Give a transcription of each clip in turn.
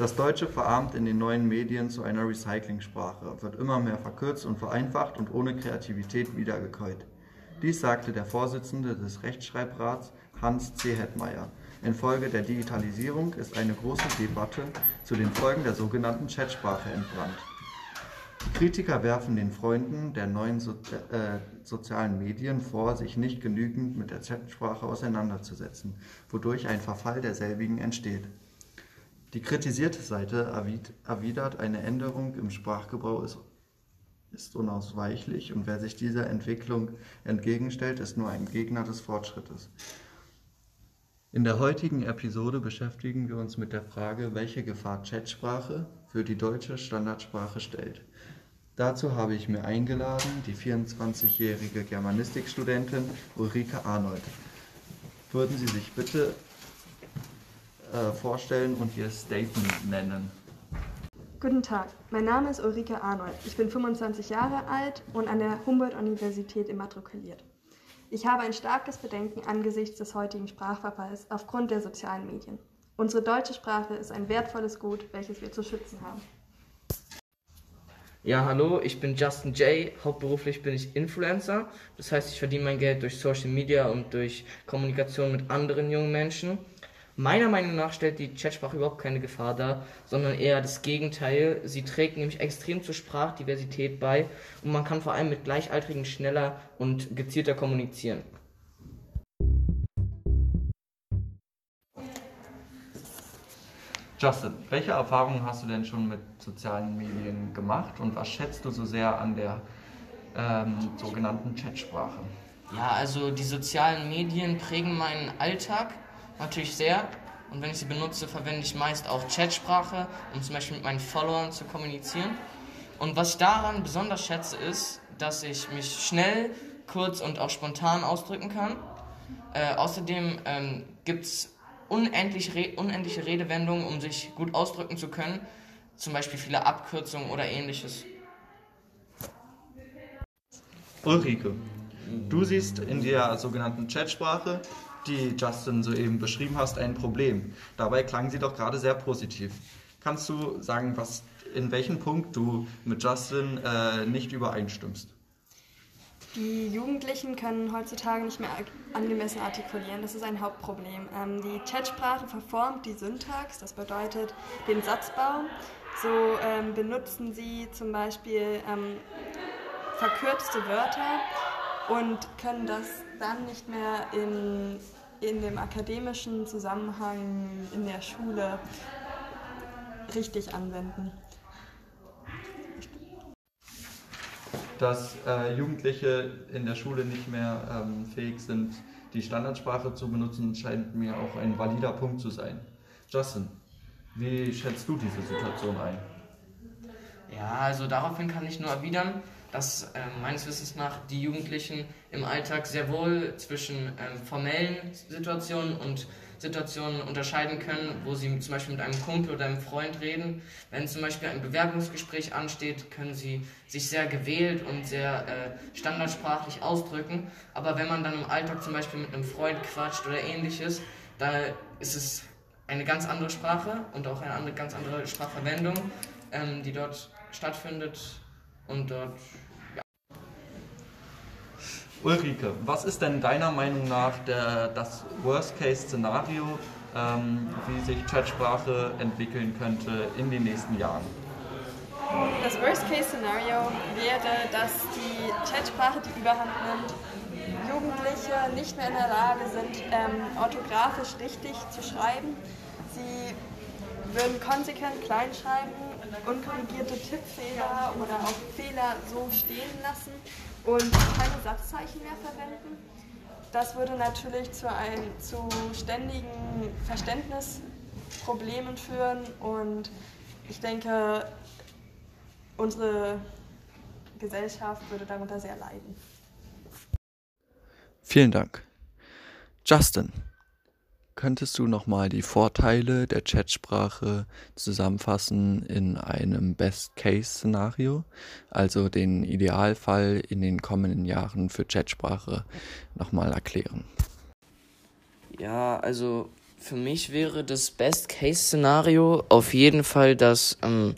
Das Deutsche verarmt in den neuen Medien zu einer Recyclingsprache, wird immer mehr verkürzt und vereinfacht und ohne Kreativität wiedergekäut. Dies sagte der Vorsitzende des Rechtschreibrats Hans C. Hetmeier. Infolge der Digitalisierung ist eine große Debatte zu den Folgen der sogenannten Chatsprache entbrannt. Kritiker werfen den Freunden der neuen so äh, sozialen Medien vor, sich nicht genügend mit der Chatsprache auseinanderzusetzen, wodurch ein Verfall derselbigen entsteht. Die kritisierte Seite erwidert, eine Änderung im Sprachgebrauch ist, ist unausweichlich und wer sich dieser Entwicklung entgegenstellt, ist nur ein Gegner des Fortschrittes. In der heutigen Episode beschäftigen wir uns mit der Frage, welche Gefahr Chatsprache für die deutsche Standardsprache stellt. Dazu habe ich mir eingeladen die 24-jährige Germanistikstudentin Ulrike Arnold. Würden Sie sich bitte äh, vorstellen und Ihr Statement nennen. Guten Tag, mein Name ist Ulrike Arnold. Ich bin 25 Jahre alt und an der Humboldt-Universität immatrikuliert. Ich habe ein starkes Bedenken angesichts des heutigen Sprachverfalls aufgrund der sozialen Medien. Unsere deutsche Sprache ist ein wertvolles Gut, welches wir zu schützen haben. Ja, hallo, ich bin Justin J. Hauptberuflich bin ich Influencer. Das heißt, ich verdiene mein Geld durch Social Media und durch Kommunikation mit anderen jungen Menschen. Meiner Meinung nach stellt die Chatsprache überhaupt keine Gefahr dar, sondern eher das Gegenteil. Sie trägt nämlich extrem zur Sprachdiversität bei und man kann vor allem mit Gleichaltrigen schneller und gezielter kommunizieren. Justin, welche Erfahrungen hast du denn schon mit sozialen Medien gemacht und was schätzt du so sehr an der ähm, sogenannten Chatsprache? Ja, also die sozialen Medien prägen meinen Alltag natürlich sehr. Und wenn ich sie benutze, verwende ich meist auch Chatsprache, um zum Beispiel mit meinen Followern zu kommunizieren. Und was ich daran besonders schätze, ist, dass ich mich schnell, kurz und auch spontan ausdrücken kann. Äh, außerdem ähm, gibt es unendlich re unendliche Redewendungen, um sich gut ausdrücken zu können. Zum Beispiel viele Abkürzungen oder ähnliches. Ulrike, du siehst in der sogenannten Chatsprache die Justin soeben beschrieben hast, ein Problem. Dabei klang sie doch gerade sehr positiv. Kannst du sagen, was, in welchem Punkt du mit Justin äh, nicht übereinstimmst? Die Jugendlichen können heutzutage nicht mehr angemessen artikulieren. Das ist ein Hauptproblem. Ähm, die Chatsprache verformt die Syntax, das bedeutet den Satzbau. So ähm, benutzen sie zum Beispiel ähm, verkürzte Wörter und können das dann nicht mehr in, in dem akademischen Zusammenhang in der Schule richtig anwenden. Dass äh, Jugendliche in der Schule nicht mehr ähm, fähig sind, die Standardsprache zu benutzen, scheint mir auch ein valider Punkt zu sein. Justin, wie schätzt du diese Situation ein? Ja, also daraufhin kann ich nur erwidern, dass äh, meines Wissens nach die Jugendlichen im Alltag sehr wohl zwischen ähm, formellen Situationen und Situationen unterscheiden können, wo sie zum Beispiel mit einem Kumpel oder einem Freund reden. Wenn zum Beispiel ein Bewerbungsgespräch ansteht, können sie sich sehr gewählt und sehr äh, standardsprachlich ausdrücken. Aber wenn man dann im Alltag zum Beispiel mit einem Freund quatscht oder ähnliches, da ist es eine ganz andere Sprache und auch eine andere, ganz andere Sprachverwendung, ähm, die dort stattfindet und dort Ulrike, was ist denn deiner Meinung nach der, das Worst-Case-Szenario, ähm, wie sich Chatsprache entwickeln könnte in den nächsten Jahren? Das Worst-Case-Szenario wäre, dass die Chatsprache die Überhand nimmt, Jugendliche nicht mehr in der Lage sind, ähm, orthografisch richtig zu schreiben. Sie würden konsequent kleinschreiben, unkorrigierte Tippfehler oder auch Fehler so stehen lassen und keine Satzzeichen mehr verwenden. Das würde natürlich zu, ein, zu ständigen Verständnisproblemen führen und ich denke, unsere Gesellschaft würde darunter sehr leiden. Vielen Dank. Justin, Könntest du nochmal die Vorteile der Chatsprache zusammenfassen in einem Best-Case-Szenario, also den Idealfall in den kommenden Jahren für Chatsprache nochmal erklären? Ja, also Für mich wäre das Best-Case-Szenario auf jeden Fall, dass ähm,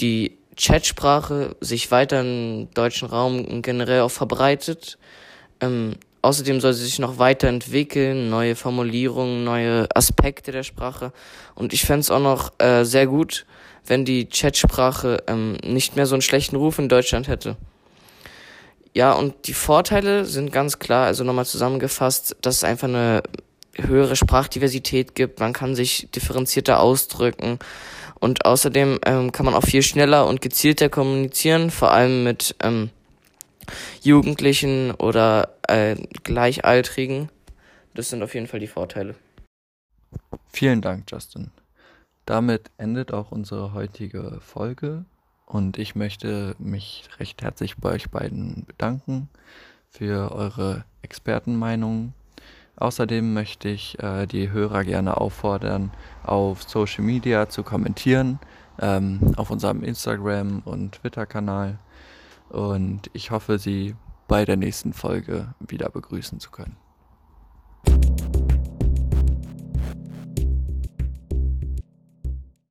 die Chatsprache sich weiter im deutschen Raum generell auch verbreitet. Ähm, außerdem soll sie sich noch weiterentwickeln, neue Formulierungen, neue Aspekte der Sprache. Und ich fände es auch noch äh, sehr gut, wenn die Chatsprache ähm, nicht mehr so einen schlechten Ruf in Deutschland hätte. Ja, und die Vorteile sind ganz klar, also nochmal zusammengefasst, dass es einfach eine höhere Sprachdiversität gibt, man kann sich differenzierter ausdrücken und außerdem ähm, kann man auch viel schneller und gezielter kommunizieren, vor allem mit ähm, Jugendlichen oder äh, Gleichaltrigen. Das sind auf jeden Fall die Vorteile. Vielen Dank, Justin. Damit endet auch unsere heutige Folge und ich möchte mich recht herzlich bei euch beiden bedanken für eure Expertenmeinungen. Außerdem möchte ich äh, die Hörer gerne auffordern, auf Social Media zu kommentieren, ähm, auf unserem Instagram- und Twitter-Kanal und ich hoffe, Sie bei der nächsten Folge wieder begrüßen zu können.